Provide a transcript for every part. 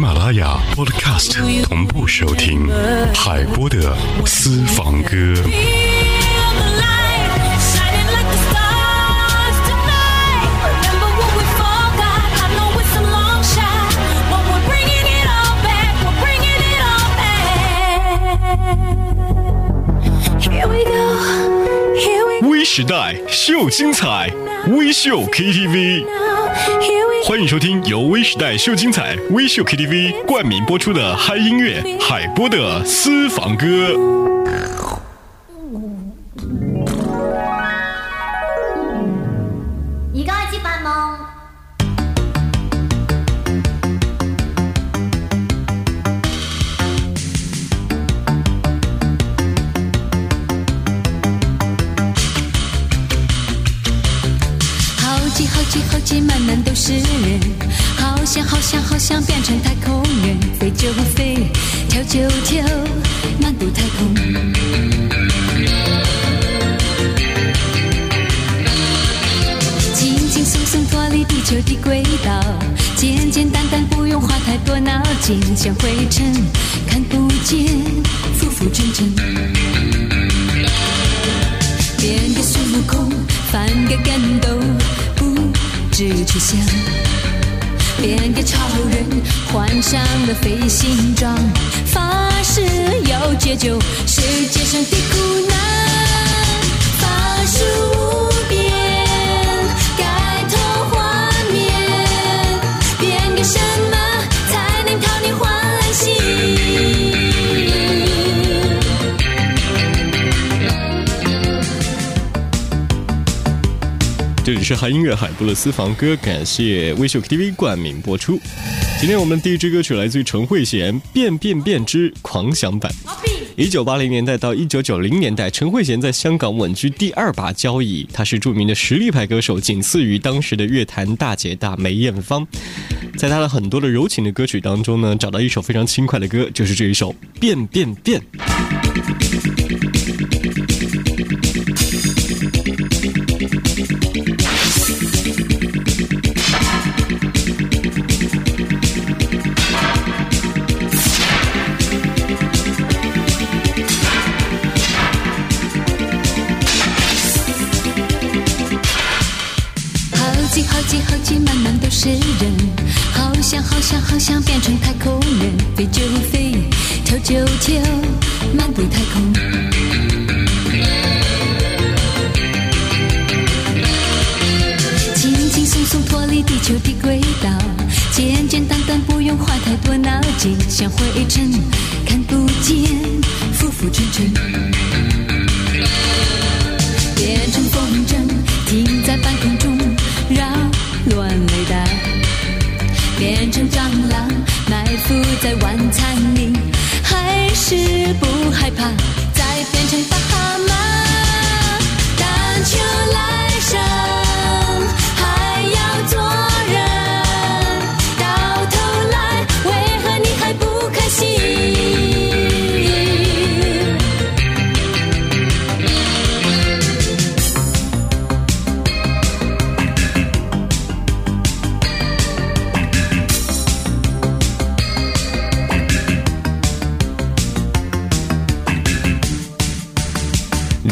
马拉雅 Podcast 同步收听。海波的私房歌。微时代秀精彩，微秀 KTV。欢迎收听由微时代秀精彩微秀 KTV 冠名播出的嗨音乐海波的私房歌。太多脑筋像灰尘，看不见，浮浮沉沉。变个孙悟空，翻个跟斗，不知去向。变个超人，换上了飞行装，发誓要解救世界上的苦难。法术无边，这里是韩音乐海波的私房歌，感谢微秀 KTV 冠名播出。今天我们第一支歌曲来自于陈慧娴，《变变变之狂想版》。一九八零年代到一九九零年代，陈慧娴在香港稳居第二把交椅。她是著名的实力派歌手，仅次于当时的乐坛大姐大梅艳芳。在她的很多的柔情的歌曲当中呢，找到一首非常轻快的歌，就是这一首《变变变》。悄悄，漫步太空。轻轻松松脱离地球的轨道，简简单单不用花太多脑筋，像灰尘看不见，浮浮沉沉。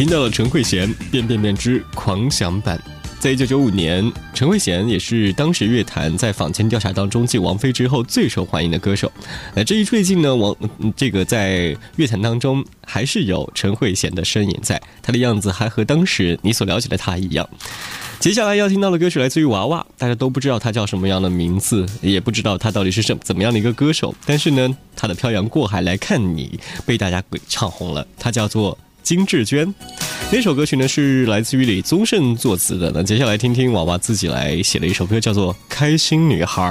听到了陈慧娴《变变变之狂想版》。在一九九五年，陈慧娴也是当时乐坛在坊间调查当中继王菲之后最受欢迎的歌手。那这一最近呢，王这个在乐坛当中还是有陈慧娴的身影在，她的样子还和当时你所了解的她一样。接下来要听到的歌曲来自于娃娃，大家都不知道她叫什么样的名字，也不知道她到底是什怎么样的一个歌手，但是呢，她的《漂洋过海来看你》被大家给唱红了，她叫做。金志娟。那首歌曲呢是来自于李宗盛作词的。那接下来听听娃娃自己来写的一首歌，叫做《开心女孩》。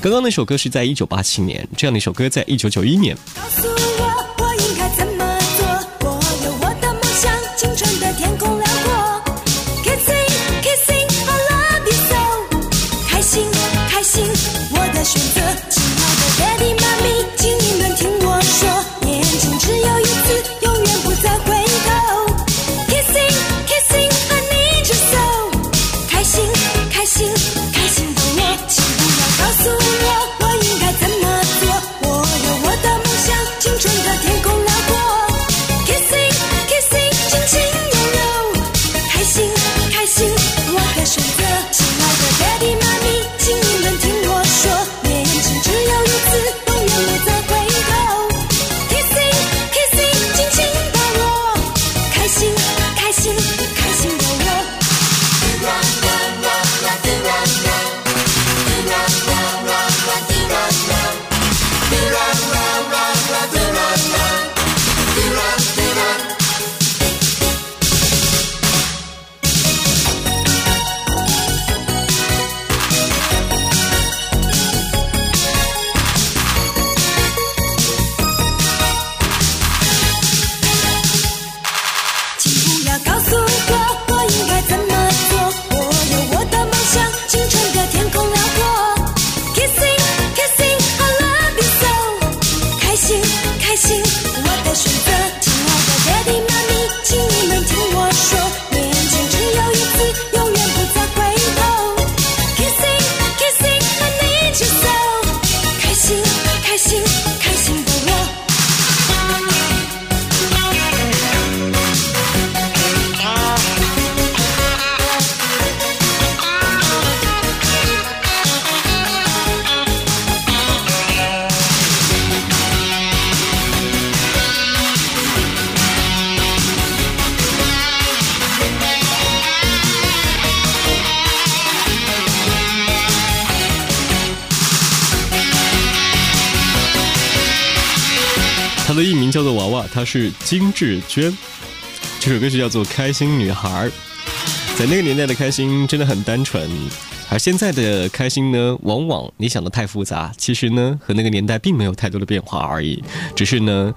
刚刚那首歌是在一九八七年，这样的一首歌在一九九一年。是金志娟。这首歌曲叫做《开心女孩儿》。在那个年代的开心真的很单纯，而现在的开心呢，往往你想的太复杂，其实呢和那个年代并没有太多的变化而已，只是呢。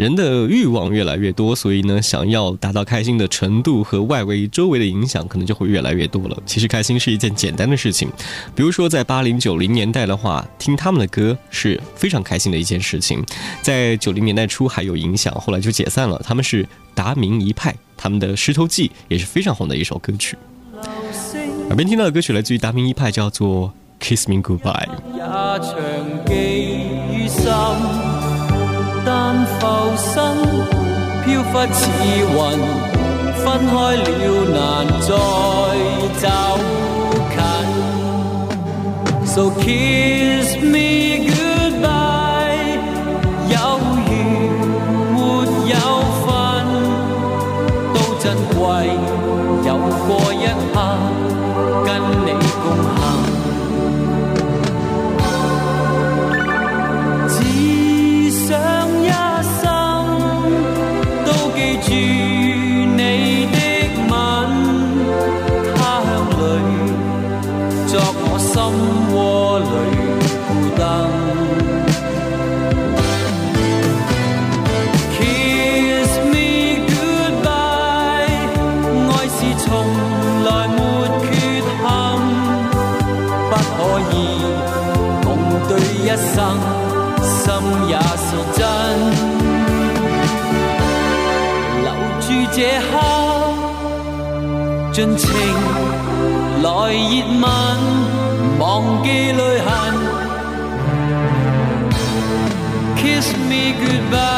人的欲望越来越多，所以呢，想要达到开心的程度和外围周围的影响，可能就会越来越多了。其实开心是一件简单的事情，比如说在八零九零年代的话，听他们的歌是非常开心的一件事情。在九零年代初还有影响，后来就解散了。他们是达明一派，他们的《石头记》也是非常红的一首歌曲。耳边听到的歌曲来自于达明一派，叫做《Kiss Me Goodbye》。但浮生飘忽似云，分开了难再走近。So kiss me You. 尽情来热吻，忘记泪痕。Kiss me goodbye。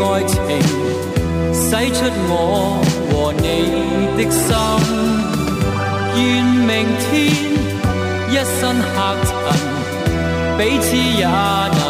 爱情，洗出我和你的心。愿明天一身黑尘，彼此也能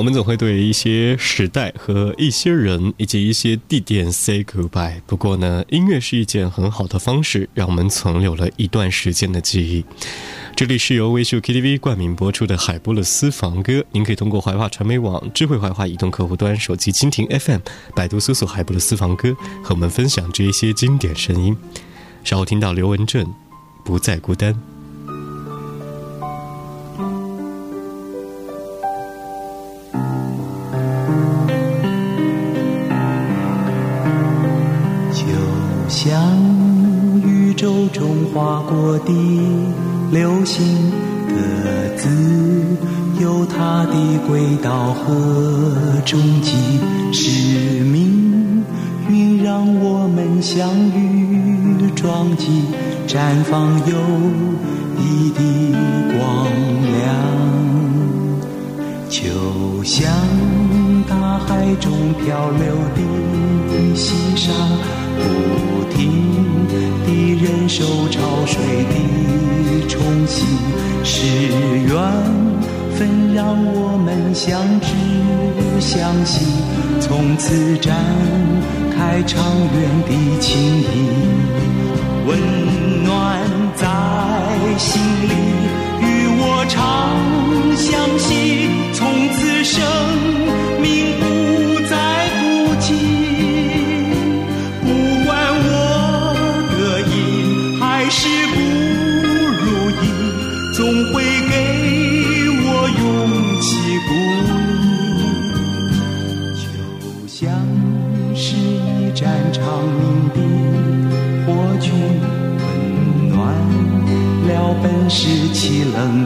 我们总会对一些时代和一些人以及一些地点 say goodbye。不过呢，音乐是一件很好的方式，让我们存留了一段时间的记忆。这里是由微秀 KTV 冠名播出的海波勒私房歌，您可以通过怀化传媒网、智慧怀化移动客户端、手机蜻蜓 FM、百度搜索海波勒私房歌，和我们分享这一些经典声音。稍后听到刘文正，不再孤单。过的流星各自有它的轨道和终极使命，运让我们相遇撞击，绽放友谊的光亮。就像大海中漂流的细沙，不地忍受潮水的冲洗，是缘分让我们相知相惜，从此展开长远的情谊，温暖在心里，与我长相惜，从此生冷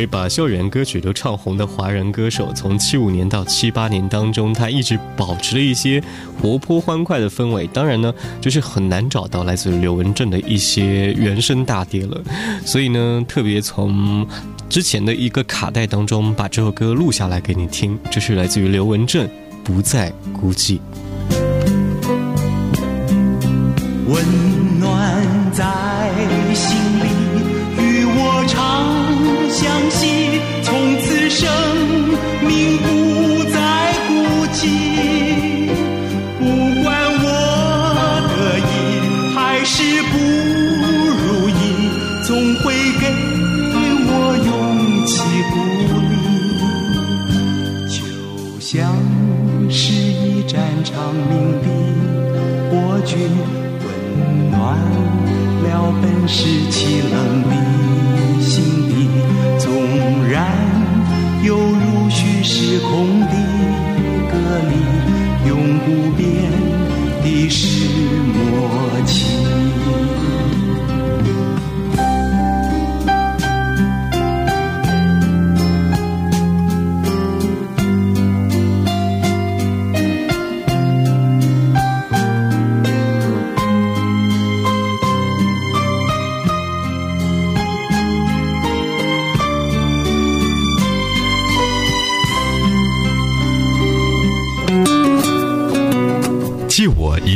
他是首位把校园歌曲都唱红的华人歌手。从七五年到七八年当中，他一直保持了一些活泼欢快的氛围。当然呢，就是很难找到来自于刘文正的一些原声大碟了。所以呢，特别从之前的一个卡带当中把这首歌录下来给你听。这是来自于刘文正，《不再孤寂》。温暖在相惜，从此生命不再孤寂。不管我得意还是不如意，总会给我勇气鼓励。就像是一盏长明的火炬，温暖了本是凄冷的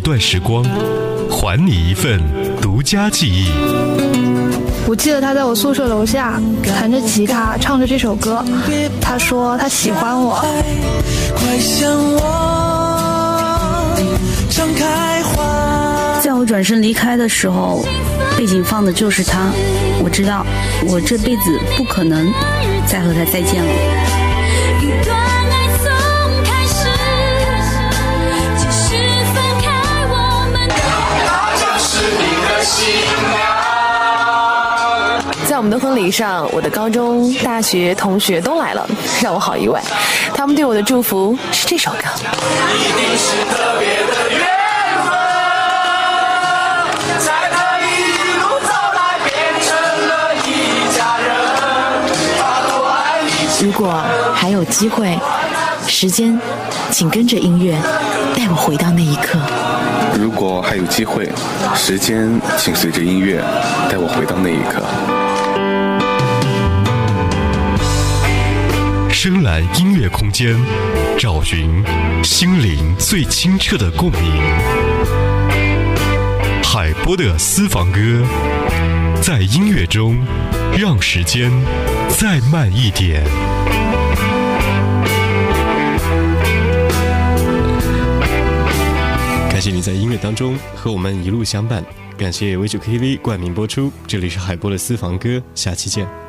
段时光，还你一份独家记忆。我记得他在我宿舍楼下弹着吉他，唱着这首歌。他说他喜欢我。快向我张开花。在我转身离开的时候，背景放的就是他。我知道，我这辈子不可能再和他再见了。们的婚礼上，我的高中、大学同学都来了，让我好意外。他们对我的祝福是这首歌。如果还有机会，时间，请跟着音乐带我回到那一刻。如果还有机会，时间请随着音乐带我回到那一刻。深蓝音乐空间，找寻心灵最清澈的共鸣。海波的私房歌，在音乐中，让时间再慢一点。感谢你在音乐当中和我们一路相伴，感谢 V 九 KTV 冠名播出，这里是海波的私房歌，下期见。